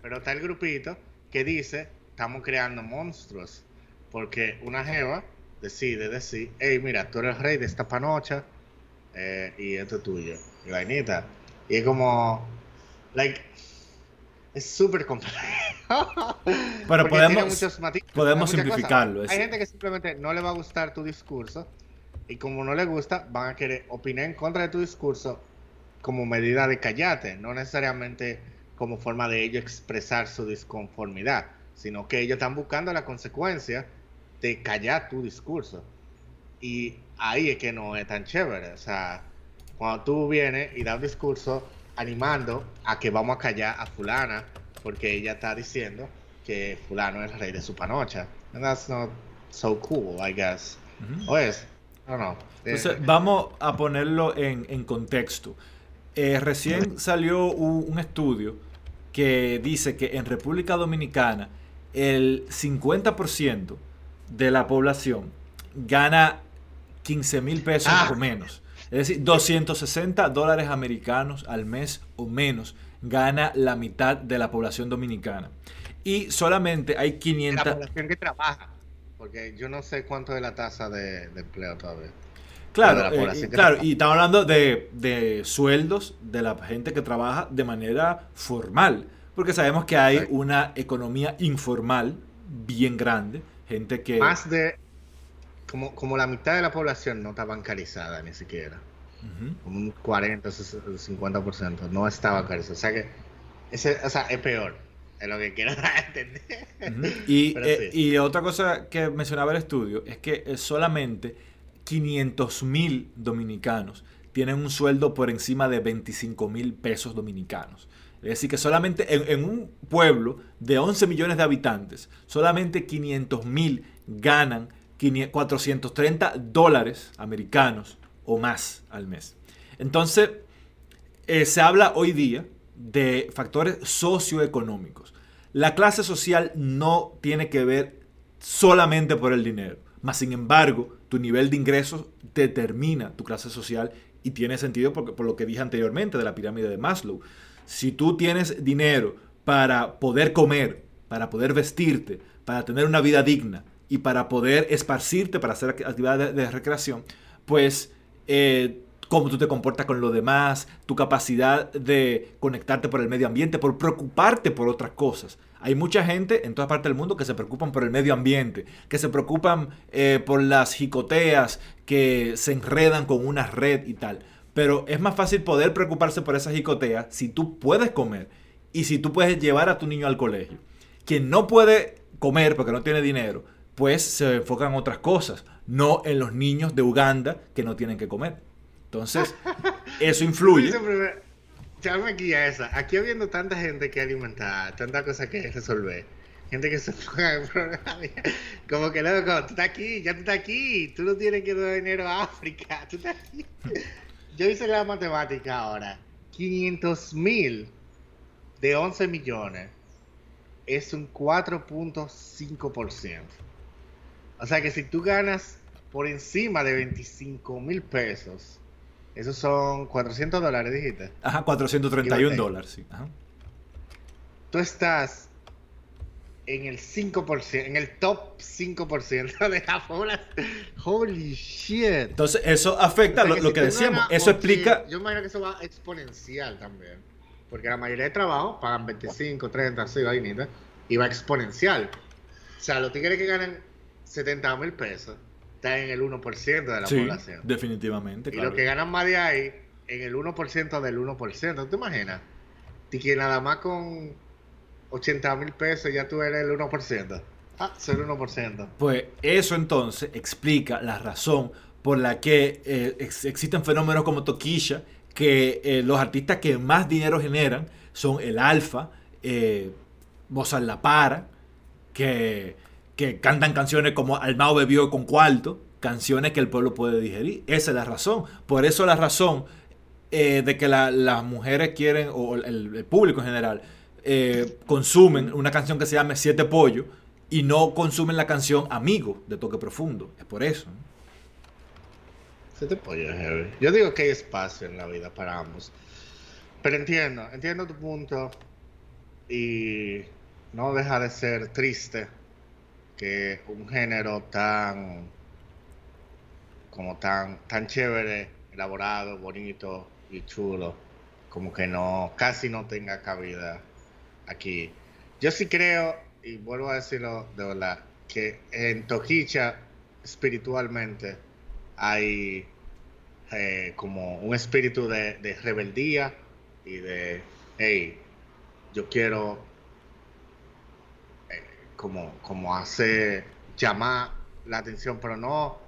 Speaker 2: Pero está el grupito que dice: estamos creando monstruos. Porque una jeva decide decir: hey, mira, tú eres el rey de esta panocha eh, y esto es tuyo. Y vainita. Y es como. Like, es súper complejo.
Speaker 1: Pero podemos, podemos simplificarlo.
Speaker 2: Hay gente que simplemente no le va a gustar tu discurso y como no le gusta, van a querer opinar en contra de tu discurso como medida de callate, no necesariamente como forma de ellos expresar su disconformidad, sino que ellos están buscando la consecuencia de callar tu discurso. Y ahí es que no es tan chévere. O sea, cuando tú vienes y das un discurso animando a que vamos a callar a fulana porque ella está diciendo que fulano es el rey de su panocha. And that's not so cool, I guess. O es, no, no.
Speaker 1: Entonces, vamos a ponerlo en, contexto. Eh, recién salió un, estudio que dice que en República Dominicana el 50% de la población gana 15 mil pesos ah. o menos. Es decir, 260 dólares americanos al mes o menos gana la mitad de la población dominicana. Y solamente hay 500...
Speaker 2: La población que trabaja, porque yo no sé cuánto es la tasa de, empleo todavía.
Speaker 1: Claro, eh, claro y estamos hablando de, de, sueldos de la gente que trabaja de manera formal, porque sabemos que hay una economía informal bien grande, gente que...
Speaker 2: Más de como, como la mitad de la población no está bancarizada ni siquiera. Como un 40, 50%. No está bancarizada. O sea que Ese, o sea, es peor. Es lo que quiero entender.
Speaker 1: y, eh, y, otra cosa que mencionaba el estudio es que eh, solamente 500 mil dominicanos tienen un sueldo por encima de 25 mil pesos dominicanos. Es decir, que solamente en, en, un pueblo de 11 millones de habitantes, solamente 500 mil ganan 430 dólares americanos o más al mes. Entonces, eh, se habla hoy día de factores socioeconómicos. La clase social no tiene que ver solamente por el dinero, mas sin embargo, tu nivel de ingresos determina tu clase social y tiene sentido porque, por lo que dije anteriormente de la pirámide de Maslow. Si tú tienes dinero para poder comer, para poder vestirte, para tener una vida digna y para poder esparcirte, para hacer actividades de, recreación, pues eh, cómo tú te comportas con los demás, tu capacidad de conectarte por el medio ambiente, por preocuparte por otras cosas. Hay mucha gente en todas partes del mundo que se preocupan por el medio ambiente, que se preocupan eh, por las jicoteas, que se enredan con una red y tal. Pero es más fácil poder preocuparse por esas jicoteas si tú puedes comer y si tú puedes llevar a tu niño al colegio. Quien no puede comer porque no tiene dinero, pues se enfocan en otras cosas, no en los niños de Uganda que no tienen que comer. Entonces, eso influye.
Speaker 2: Llame aquí a esa. Aquí habiendo tanta gente que alimentar, tanta cosa que resolver. Gente que se Como que loco, tú estás aquí, ya tú estás aquí. Tú no tienes que dar dinero a África. Tú estás aquí. Yo hice la matemática ahora. 500 mil de 11 millones es un 4.5%. O sea que si tú ganas por encima de 25 mil pesos, esos son 400 dólares, dijiste.
Speaker 1: Ajá, 431 dólares, sí. Ajá.
Speaker 2: Tú estás en el 5%, en el top 5% de la población. Holy shit.
Speaker 1: Entonces, eso afecta lo, que, decíamos. Eso explica.
Speaker 2: Yo imagino que eso va exponencial también. Porque la mayoría de trabajos pagan 25, 30, así, vainitas. Y va exponencial. O sea, los tigres que ganan 70 mil pesos está en el 1% de la población.
Speaker 1: Definitivamente.
Speaker 2: Y los que ganan más de ahí, en el 1% del 1%. ¿Te imaginas? Y que nada más con 80 mil pesos ya tú eres el 1%. Ah, soy el 1%.
Speaker 1: Pues eso entonces explica la razón por la que eh, existen fenómenos como Toquilla, que eh, los artistas que más dinero generan son el Alfa, eh, Mozart La Para, que que cantan canciones como Almao bebió con cuarto, canciones que el pueblo puede digerir. Esa es la razón. Por eso la razón eh, de que las mujeres quieren, o el, público en general, eh, consumen una canción que se llama Siete Pollo y no consumen la canción Amigo de Toque Profundo. Es por eso.
Speaker 2: Siete Pollo es Yo digo que hay espacio en la vida para ambos. Pero entiendo, entiendo tu punto y no deja de ser triste que un género tan como tan tan chévere, elaborado, bonito y chulo, como que no casi no tenga cabida aquí. Yo sí creo y vuelvo a decirlo de verdad que en Toquicha espiritualmente hay eh, como un espíritu de, de rebeldía y de hey, yo quiero como, como hace llamar la atención, pero no,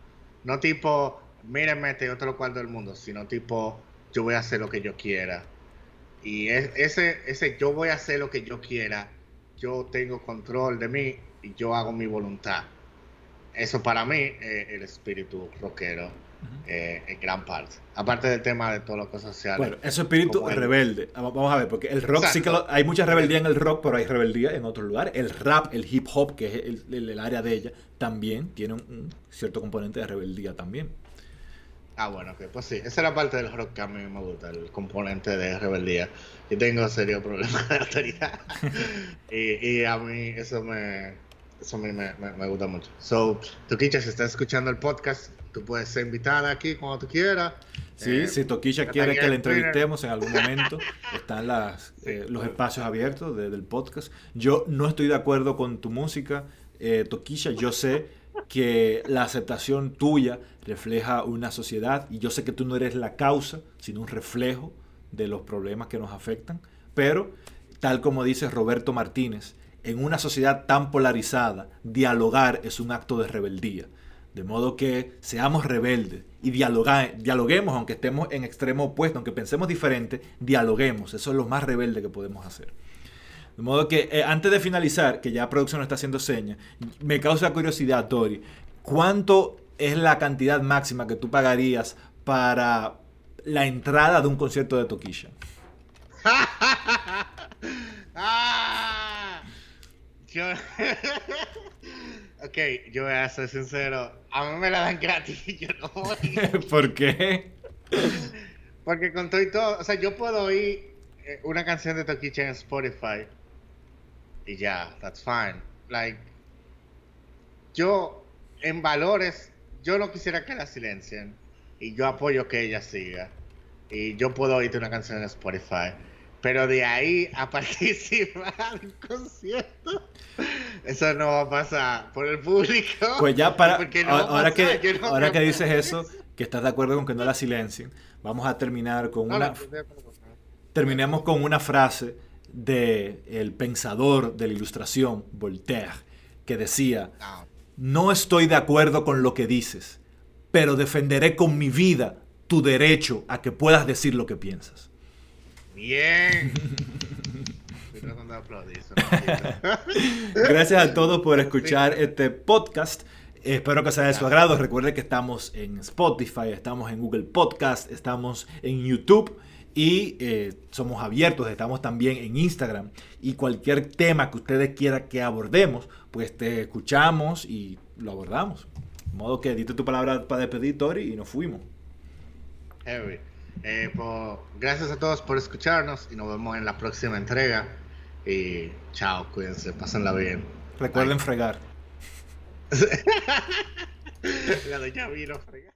Speaker 2: no tipo, mírenme, este otro cual del mundo, sino tipo, yo voy a hacer lo que yo quiera. Y ese, ese yo voy a hacer lo que yo quiera, yo tengo control de mí y yo hago mi voluntad. Eso para mí es el espíritu rockero eh, en gran parte. Aparte del tema de todas las cosas sociales.
Speaker 1: Bueno, ese espíritu rebelde. Vamos a ver, porque el rock sí que hay mucha rebeldía en el rock, pero hay rebeldía en otros lugares. El rap, el hip hop, que es el, área de ella, también tiene un, cierto componente de rebeldía también.
Speaker 2: Ah, bueno, pues sí, esa es la parte del rock que a mí me gusta, el componente de rebeldía. Yo tengo serio problemas de autoridad. y, y a mí eso me, eso a mí me, me, gusta mucho. So, Toquicha, si estás escuchando el podcast, tú puedes ser invitada aquí cuando tú quieras.
Speaker 1: Sí, eh, si Toquilla quiere que le entrevistemos en algún momento, están las, eh, los espacios abiertos del podcast. Yo no estoy de acuerdo con tu música, eh, Toquilla. Yo sé que la aceptación tuya refleja una sociedad y yo sé que tú no eres la causa, sino un reflejo de los problemas que nos afectan. Pero tal como dice Roberto Martínez, en una sociedad tan polarizada, dialogar es un acto de rebeldía. De modo que seamos rebeldes y dialoguemos, aunque estemos en extremo opuesto, aunque pensemos diferente, dialoguemos. Eso es lo más rebelde que podemos hacer. De modo que eh, antes de finalizar, que ya producción está haciendo señas, me causa curiosidad, Tori, ¿cuánto es la cantidad máxima que tú pagarías para la entrada de un concierto de Toquilla?
Speaker 2: ah, yo... ok, yo voy a ser sincero. A mí me la dan gratis y yo no voy.
Speaker 1: ¿Por qué?
Speaker 2: Porque con todo y todo, o sea, yo puedo oír eh, una canción de Toquicha en Spotify y ya, that's fine. Like, yo, en valores, yo no quisiera que la silencien. Y yo apoyo que ella siga. Y yo puedo oírte una canción en Spotify. Pero de ahí a participar en un concierto, eso no va a pasar por el público.
Speaker 1: Pues ya para. ahora, que, ahora que dices eso, que estás de acuerdo con que no la silencien, vamos a terminar con una. Terminemos con una frase de el pensador de la ilustración, Voltaire, que decía, no estoy de acuerdo con lo que dices, pero defenderé con mi vida tu derecho a que puedas decir lo que piensas.
Speaker 2: Bien.
Speaker 1: Gracias a todos por escuchar este podcast. Espero que sea de su agrado. Recuerde que estamos en Spotify, estamos en Google Podcast, estamos en YouTube y eh, somos abiertos, estamos también en Instagram. Y cualquier tema que ustedes quieran que abordemos, pues te escuchamos y lo abordamos. De modo que dite tu palabra para despedir, Tori, y nos fuimos.
Speaker 2: Eh, pues, gracias a todos por escucharnos y nos vemos en la próxima entrega. Y chao, cuídense, pásenla bien.
Speaker 1: Recuerden fregar.
Speaker 2: ya vino fregar.